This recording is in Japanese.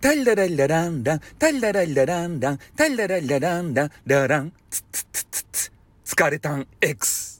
タラララランラン、タラララランラン、タラララランラン、ララン、ツッツッツッツッツ、疲れたん X。